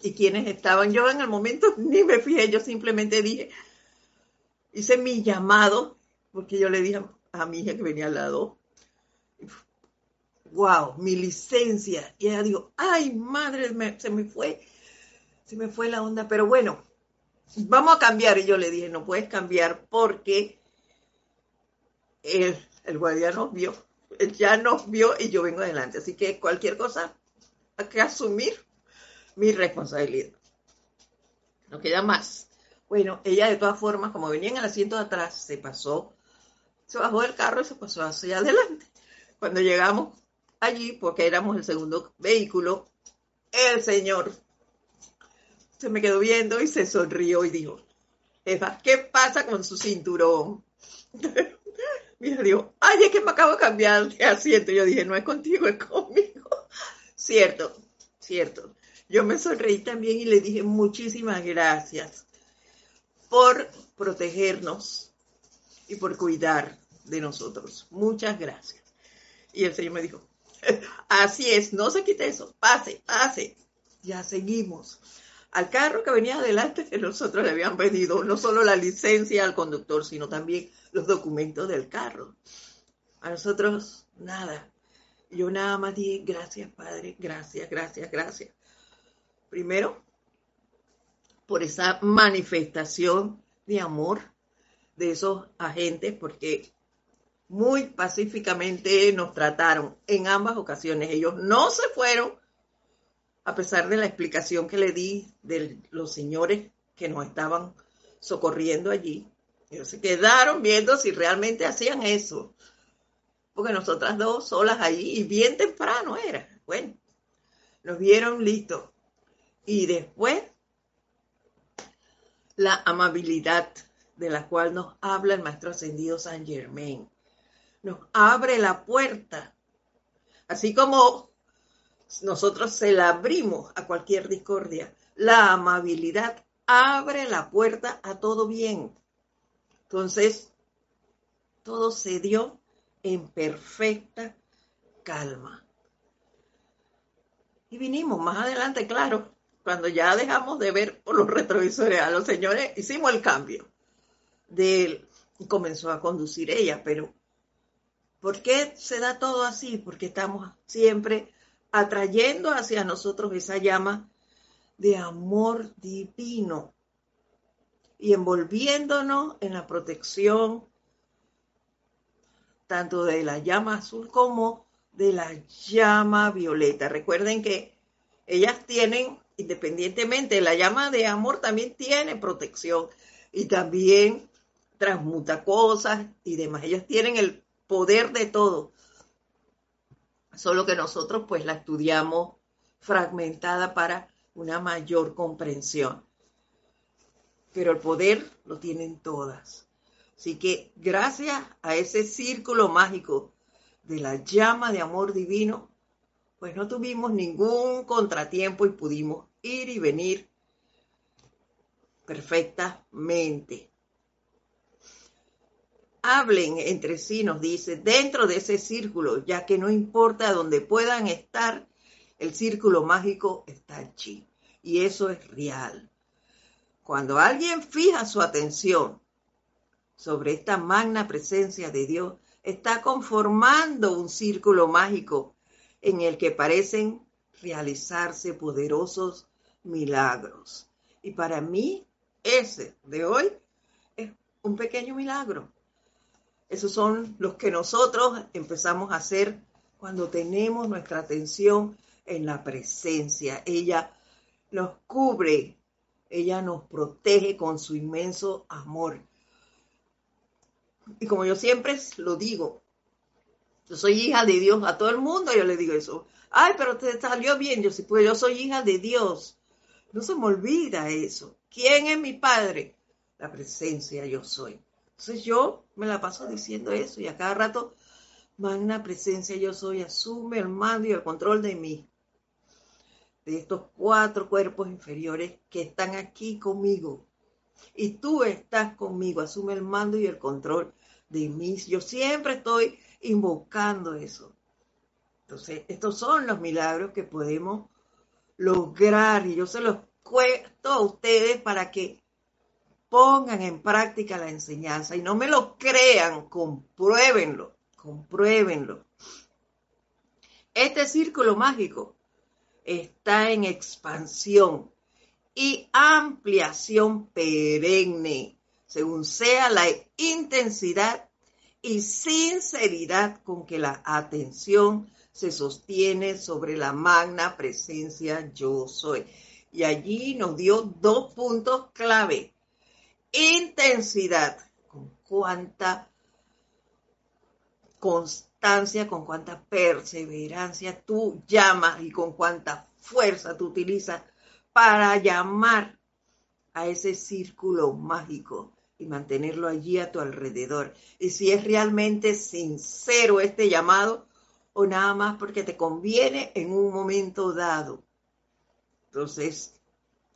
Y quienes estaban, yo en el momento ni me fijé, yo simplemente dije, hice mi llamado, porque yo le dije a mi hija que venía al lado, wow, mi licencia. Y ella dijo, ay, madre, se me fue, se me fue la onda, pero bueno, vamos a cambiar. Y yo le dije, no puedes cambiar porque el, el guardia nos vio, él ya nos vio y yo vengo adelante. Así que cualquier cosa hay que asumir mi responsabilidad. No queda más. Bueno, ella de todas formas, como venía en el asiento de atrás, se pasó, se bajó del carro y se pasó hacia adelante. Cuando llegamos allí, porque éramos el segundo vehículo, el señor se me quedó viendo y se sonrió y dijo, Eva, ¿qué pasa con su cinturón? Mira, dijo, ay, es que me acabo de cambiar de asiento. Yo dije, no es contigo, es conmigo. Cierto, cierto. Yo me sonreí también y le dije muchísimas gracias por protegernos y por cuidar de nosotros. Muchas gracias. Y el Señor me dijo, así es, no se quite eso, pase, pase. Ya seguimos. Al carro que venía adelante, que nosotros le habían pedido no solo la licencia al conductor, sino también los documentos del carro. A nosotros, nada. Yo nada más dije, gracias, Padre, gracias, gracias, gracias. Primero, por esa manifestación de amor de esos agentes, porque muy pacíficamente nos trataron en ambas ocasiones. Ellos no se fueron, a pesar de la explicación que le di de los señores que nos estaban socorriendo allí. Ellos se quedaron viendo si realmente hacían eso. Porque nosotras dos solas allí y bien temprano era. Bueno, nos vieron listos. Y después, la amabilidad de la cual nos habla el Maestro Ascendido San Germain. Nos abre la puerta. Así como nosotros se la abrimos a cualquier discordia, la amabilidad abre la puerta a todo bien. Entonces, todo se dio en perfecta calma. Y vinimos más adelante, claro, cuando ya dejamos de ver por los retrovisores a los señores, hicimos el cambio. De y comenzó a conducir ella, pero ¿por qué se da todo así? Porque estamos siempre atrayendo hacia nosotros esa llama de amor divino y envolviéndonos en la protección tanto de la llama azul como de la llama violeta. Recuerden que ellas tienen independientemente, la llama de amor también tiene protección y también transmuta cosas y demás. Ellos tienen el poder de todo. Solo que nosotros pues la estudiamos fragmentada para una mayor comprensión. Pero el poder lo tienen todas. Así que gracias a ese círculo mágico de la llama de amor divino, pues no tuvimos ningún contratiempo y pudimos ir y venir perfectamente. Hablen entre sí, nos dice, dentro de ese círculo, ya que no importa dónde puedan estar, el círculo mágico está allí. Y eso es real. Cuando alguien fija su atención sobre esta magna presencia de Dios, está conformando un círculo mágico en el que parecen realizarse poderosos milagros. Y para mí, ese de hoy es un pequeño milagro. Esos son los que nosotros empezamos a hacer cuando tenemos nuestra atención en la presencia. Ella nos cubre, ella nos protege con su inmenso amor. Y como yo siempre lo digo, yo soy hija de Dios, a todo el mundo yo le digo eso. Ay, pero te salió bien, yo sí, pues yo soy hija de Dios. No se me olvida eso. ¿Quién es mi padre? La presencia yo soy. Entonces yo me la paso diciendo eso y a cada rato, magna presencia yo soy, asume el mando y el control de mí. De estos cuatro cuerpos inferiores que están aquí conmigo. Y tú estás conmigo, asume el mando y el control de mí. Yo siempre estoy invocando eso. Entonces, estos son los milagros que podemos lograr y yo se los cuento a ustedes para que pongan en práctica la enseñanza y no me lo crean, compruébenlo, compruébenlo. Este círculo mágico está en expansión y ampliación perenne, según sea la intensidad y sinceridad con que la atención se sostiene sobre la magna presencia yo soy. Y allí nos dio dos puntos clave. Intensidad, con cuánta constancia, con cuánta perseverancia tú llamas y con cuánta fuerza tú utilizas para llamar a ese círculo mágico y mantenerlo allí a tu alrededor. Y si es realmente sincero este llamado, o nada más porque te conviene en un momento dado. Entonces,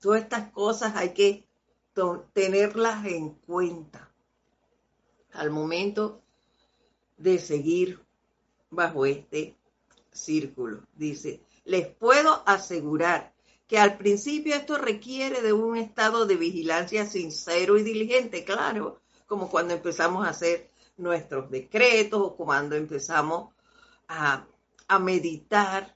todas estas cosas hay que tenerlas en cuenta al momento de seguir bajo este círculo. Dice, les puedo asegurar que al principio esto requiere de un estado de vigilancia sincero y diligente, claro, como cuando empezamos a hacer nuestros decretos o cuando empezamos a, meditar.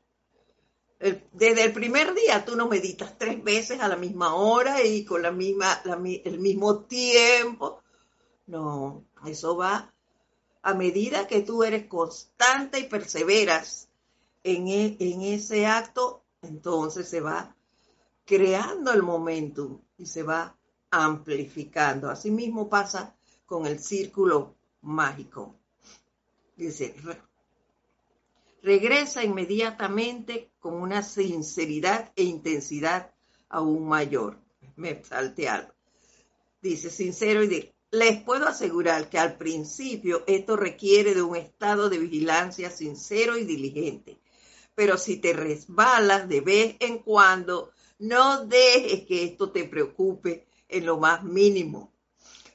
Desde el primer día tú no meditas tres veces a la misma hora y con la misma, el mismo tiempo. No, eso va a medida que tú eres constante y perseveras en, e, ese acto, entonces se va creando el momentum y se va amplificando. Asimismo pasa con el círculo mágico. Dice, regresa inmediatamente con una sinceridad e intensidad aún mayor. Me salte algo. Dice, sincero y de, les puedo asegurar que al principio esto requiere de un estado de vigilancia sincero y diligente. Pero si te resbalas de vez en cuando, no dejes que esto te preocupe en lo más mínimo.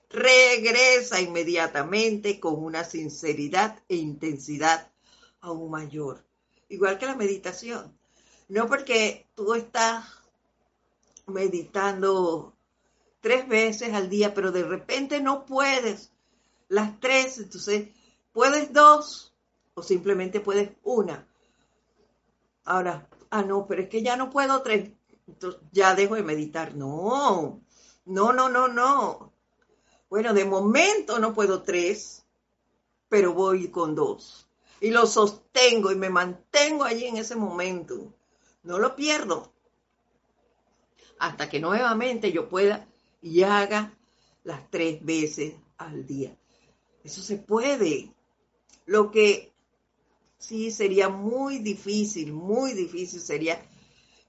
Regresa inmediatamente con una sinceridad e intensidad aún mayor. Igual que la meditación. No porque tú estás meditando tres veces al día, pero de repente no puedes las tres, entonces puedes dos o simplemente puedes una. Ahora, ah, no, pero es que ya no puedo tres, entonces ya dejo de meditar. No, no, no, no, no. Bueno, de momento no puedo tres, pero voy con dos y lo sostengo y me mantengo allí en ese momento. No lo pierdo hasta que nuevamente yo pueda y haga las tres veces al día. Eso se puede. Lo que sí sería muy difícil, muy difícil sería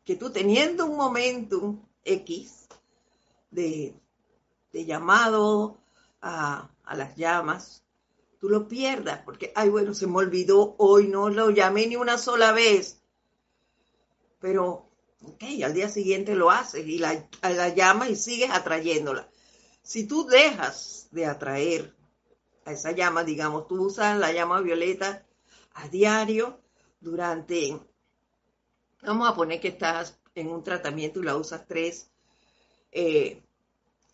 que tú teniendo un momentum X de, llamado a, a las llamas, lo pierdas, porque, ay, bueno, se me olvidó, hoy no lo llamé ni una sola vez. Pero, ok, al día siguiente lo haces y la, la llamas y sigues atrayéndola. Si tú dejas de atraer a esa llama, digamos, tú usas la llama violeta a diario durante, vamos a poner que estás en un tratamiento y la usas tres, eh,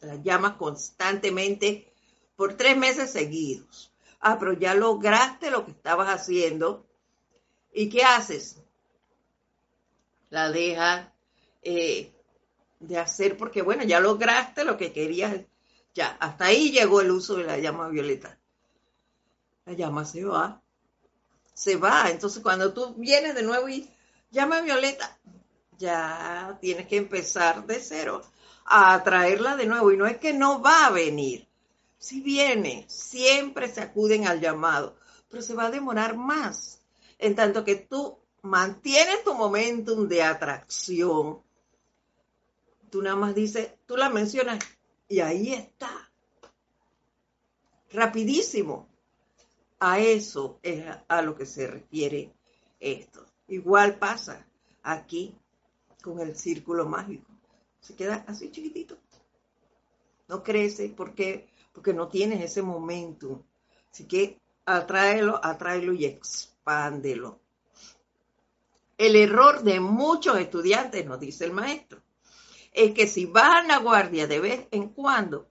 la llamas constantemente por tres meses seguidos ah, pero ya lograste lo que estabas haciendo. ¿Y qué haces? La dejas eh, de hacer porque, bueno, ya lograste lo que querías. Ya, hasta ahí llegó el uso de la llama violeta. La llama se va. Se va. Entonces, cuando tú vienes de nuevo y llama violeta, ya tienes que empezar de cero a atraerla de nuevo. Y no es que no va a venir, si viene, siempre se acuden al llamado, pero se va a demorar más. En tanto que tú mantienes tu momentum de atracción tú nada más dices, tú la mencionas y ahí está. Rapidísimo. A eso es a lo que se refiere esto. Igual pasa aquí con el círculo mágico. Se queda así chiquitito. No crece porque, porque no tienes ese momento. Así que atráelo, atráelo y expándelo. El error de muchos estudiantes, nos dice el maestro, es que si van a guardia de vez en cuando,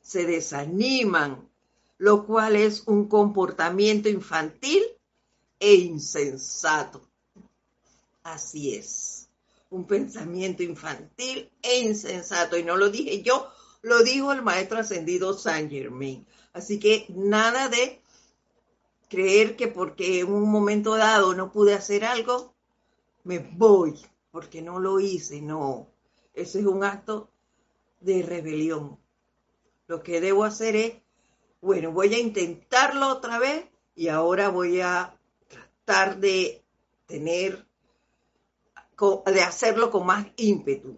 se desaniman, lo cual es un comportamiento infantil e insensato. Así es, un pensamiento infantil e insensato. Y no lo dije yo, lo dijo el maestro ascendido Saint Germain. Así que nada de creer que porque en un momento dado no pude hacer algo, me voy porque no lo hice. No, ese es un acto de rebelión. Lo que debo hacer es, bueno, voy a intentarlo otra vez y ahora voy a tratar de tener de hacerlo con más ímpetu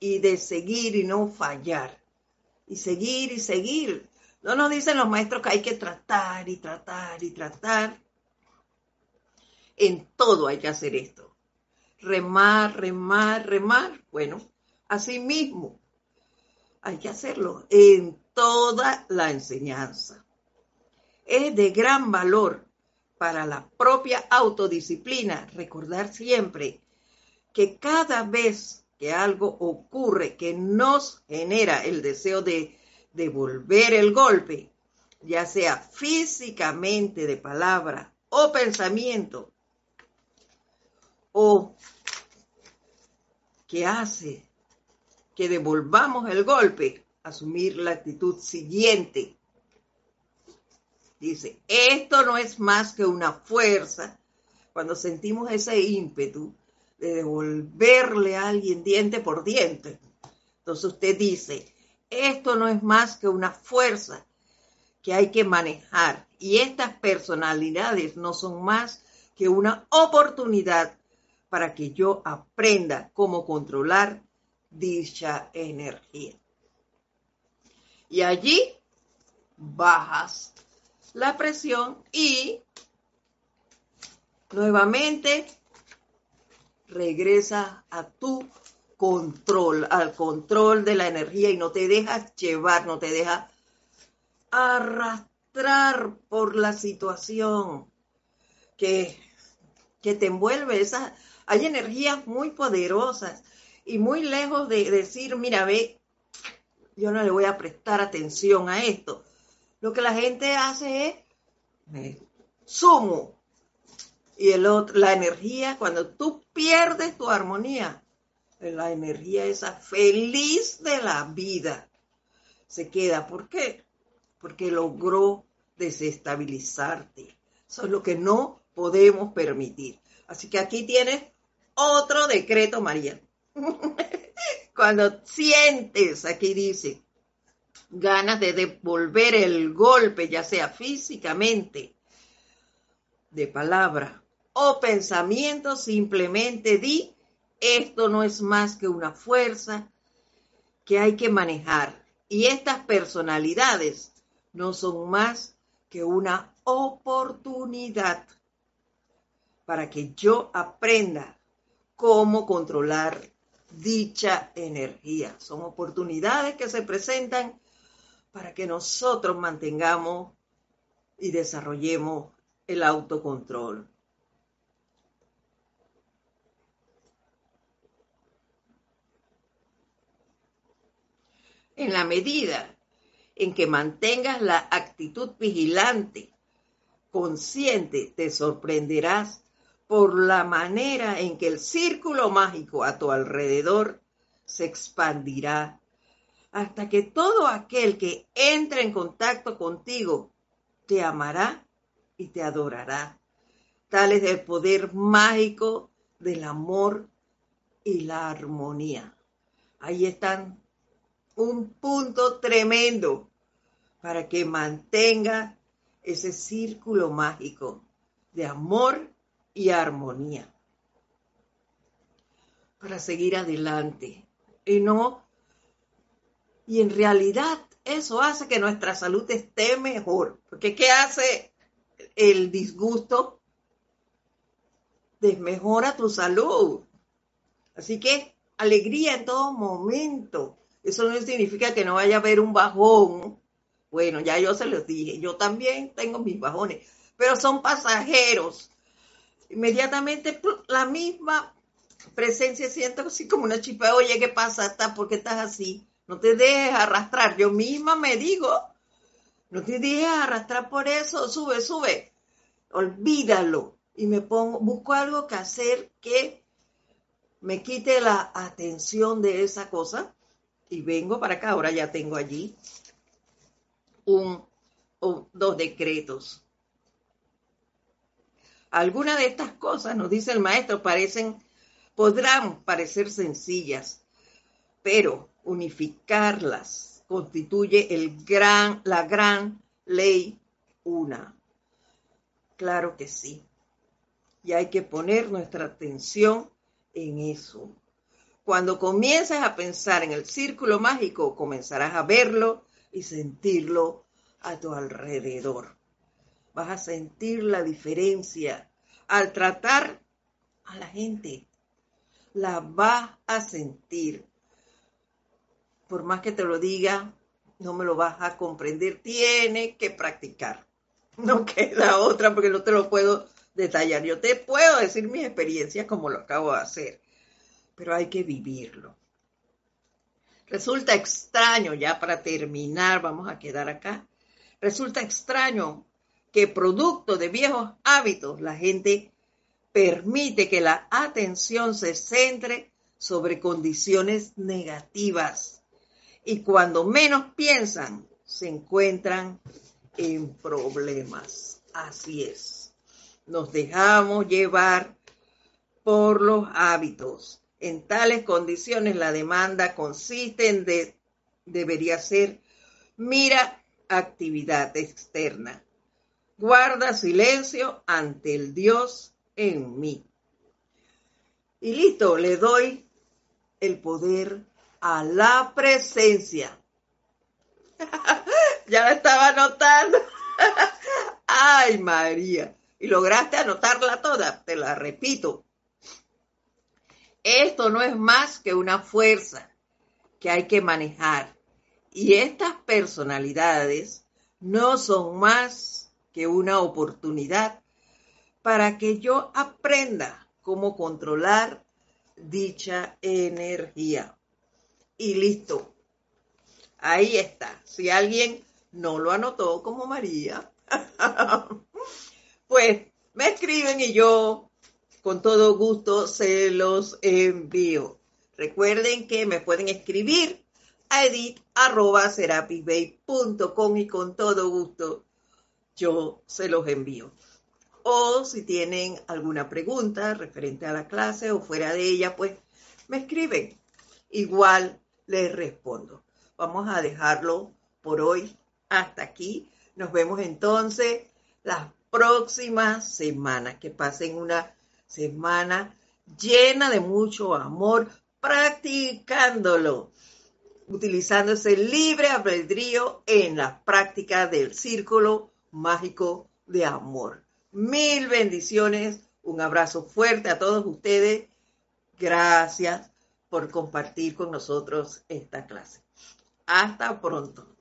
y de seguir y no fallar. Y seguir y seguir. No nos dicen los maestros que hay que tratar y tratar y tratar. En todo hay que hacer esto. Remar, remar, remar. Bueno, así mismo hay que hacerlo en toda la enseñanza. Es de gran valor para la propia autodisciplina recordar siempre que cada vez que algo ocurre que nos genera el deseo de devolver el golpe, ya sea físicamente de palabra o pensamiento, o que hace que devolvamos el golpe, asumir la actitud siguiente. Dice, esto no es más que una fuerza. Cuando sentimos ese ímpetu, devolverle a alguien diente por diente. Entonces usted dice, esto no es más que una fuerza que hay que manejar y estas personalidades no son más que una oportunidad para que yo aprenda cómo controlar dicha energía. Y allí bajas la presión y nuevamente regresa a tu control, al control de la energía y no te dejas llevar, no te dejas arrastrar por la situación que, que te envuelve. Esa, hay energías muy poderosas y muy lejos de decir, mira, ve, yo no le voy a prestar atención a esto. Lo que la gente hace es, sumo, y el otro, la energía, cuando tú pierdes tu armonía, la energía esa feliz de la vida se queda. ¿Por qué? Porque logró desestabilizarte. Eso es lo que no podemos permitir. Así que aquí tienes otro decreto, María. Cuando sientes, aquí dice, ganas de devolver el golpe, ya sea físicamente, de palabra o pensamiento, simplemente di, esto no es más que una fuerza que hay que manejar. Y estas personalidades no son más que una oportunidad para que yo aprenda cómo controlar dicha energía. Son oportunidades que se presentan para que nosotros mantengamos y desarrollemos el autocontrol. En la medida en que mantengas la actitud vigilante, consciente, te sorprenderás por la manera en que el círculo mágico a tu alrededor se expandirá hasta que todo aquel que entre en contacto contigo te amará y te adorará. Tal es el poder mágico del amor y la armonía. Ahí están un punto tremendo para que mantenga ese círculo mágico de amor y armonía. Para seguir adelante, y no. Y en realidad eso hace que nuestra salud esté mejor. Porque ¿qué hace el disgusto? Desmejora tu salud. Así que alegría en todo momento. Eso no significa que no vaya a haber un bajón. Bueno, ya yo se los dije, yo también tengo mis bajones, pero son pasajeros. Inmediatamente la misma presencia siento así como una chispa, oye, ¿qué pasa? ¿Por qué estás así? No te dejes arrastrar. Yo misma me digo, no te dejes arrastrar por eso, sube, sube. Olvídalo. Y me pongo, busco algo que hacer que me quite la atención de esa cosa y vengo para acá. Ahora ya tengo allí un, dos decretos. Algunas de estas cosas, nos dice el maestro, parecen, podrán parecer sencillas, pero unificarlas constituye el gran, la gran ley una. Claro que sí. Y hay que poner nuestra atención en eso. Cuando comiences a pensar en el círculo mágico, comenzarás a verlo y sentirlo a tu alrededor. Vas a sentir la diferencia al tratar a la gente. La vas a sentir. Por más que te lo diga, no me lo vas a comprender. Tiene que practicar. No queda otra porque no te lo puedo detallar. Yo te puedo decir mis experiencias como lo acabo de hacer, pero hay que vivirlo. Resulta extraño, ya para terminar, vamos a quedar acá, resulta extraño que producto de viejos hábitos la gente permite que la atención se centre sobre condiciones negativas y cuando menos piensan se encuentran en problemas. Así es. Nos dejamos llevar por los hábitos en tales condiciones la demanda consiste en de, debería ser mira actividad externa. Guarda silencio ante el Dios en mí. Y listo, le doy el poder a la presencia. ya la estaba anotando. Ay, María. Y lograste anotarla toda, te la repito. Esto no es más que una fuerza que hay que manejar. Y estas personalidades no son más que una oportunidad para que yo aprenda cómo controlar dicha energía. Y listo. Ahí está. Si alguien no lo anotó como María, pues me escriben y yo con todo gusto se los envío. Recuerden que me pueden escribir a edit.com y con todo gusto yo se los envío. O si tienen alguna pregunta referente a la clase o fuera de ella, pues me escriben. Igual les respondo. Vamos a dejarlo por hoy hasta aquí. Nos vemos entonces las próximas semanas. Que pasen una semana llena de mucho amor, practicándolo, utilizando ese libre albedrío en la práctica del círculo mágico de amor. Mil bendiciones, un abrazo fuerte a todos ustedes. Gracias por compartir con nosotros esta clase. Hasta pronto.